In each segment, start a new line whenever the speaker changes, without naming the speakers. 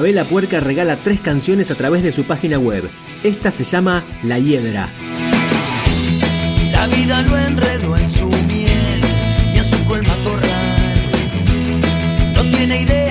La Vela Puerca regala tres canciones a través de su página web. Esta se llama La Hiedra.
La vida lo enredó en su miel y en su matorral. No tiene ideas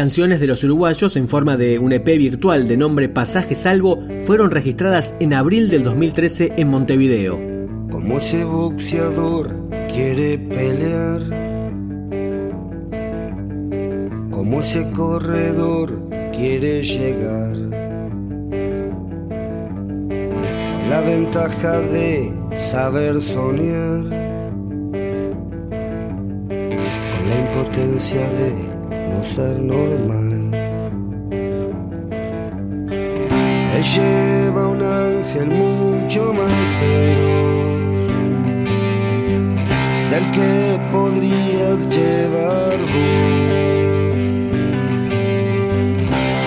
canciones de los uruguayos en forma de un EP virtual de nombre Pasaje Salvo fueron registradas en abril del 2013 en Montevideo.
Como ese boxeador quiere pelear. Como ese corredor quiere llegar. Con la ventaja de saber soñar. Con la impotencia de no ser normal. Él lleva un ángel mucho más feroz del que podrías llevar vos.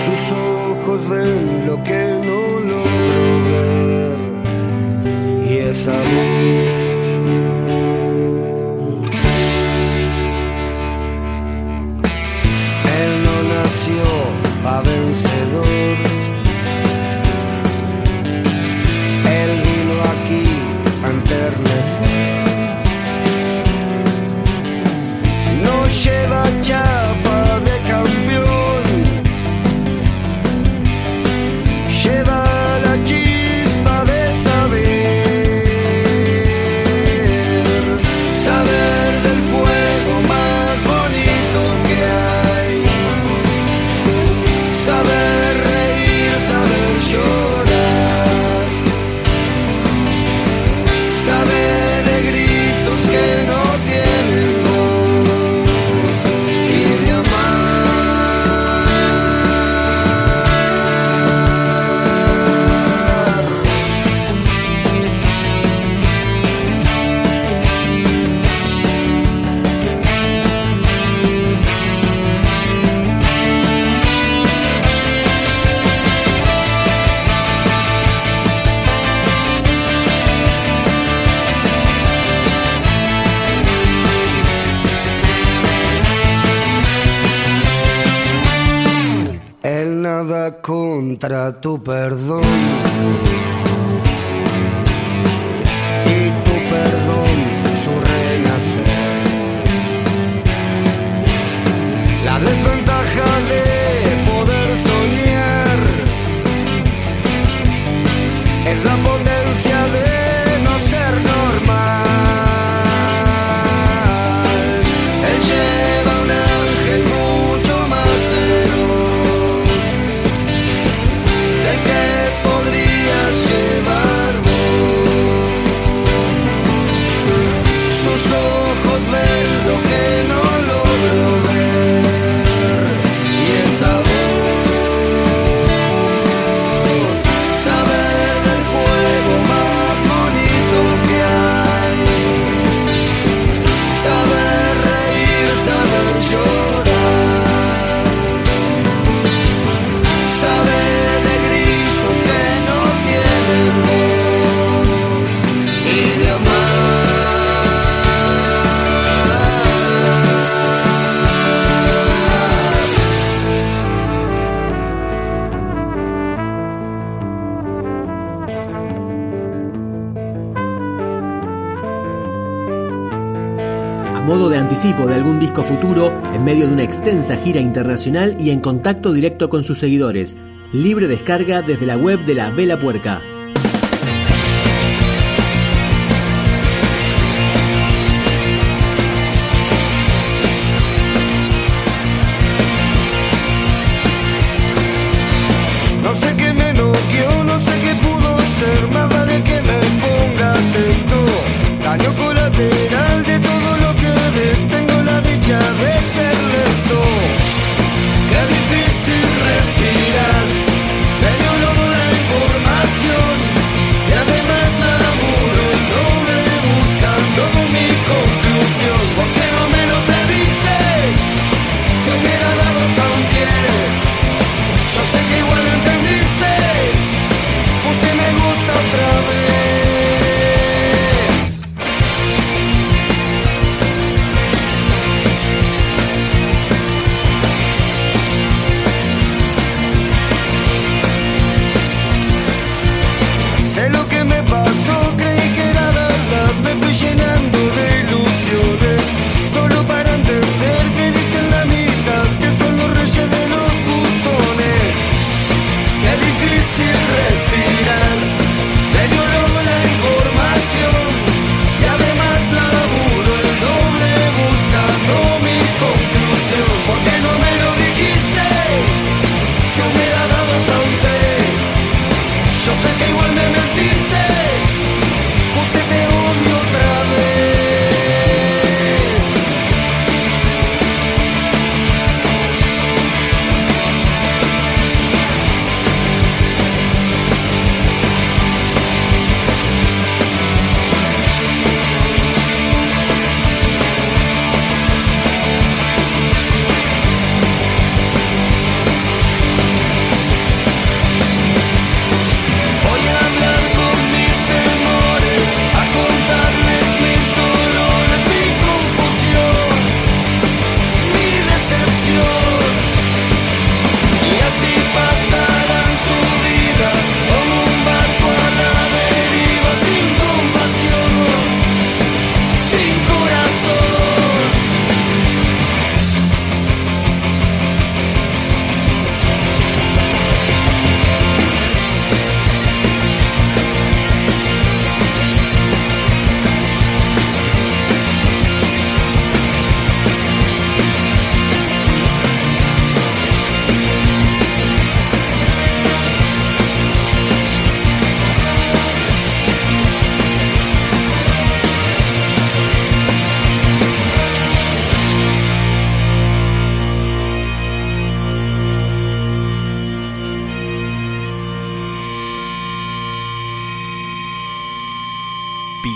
Sus ojos ven lo que no logro ver y esa voz. province
contra tu perdón. Y tu perdón, su renacer. La desventaja de poder soñar es la
modo de anticipo de algún disco futuro, en medio de una extensa gira internacional y en contacto directo con sus seguidores. Libre descarga desde la web de la Vela Puerca.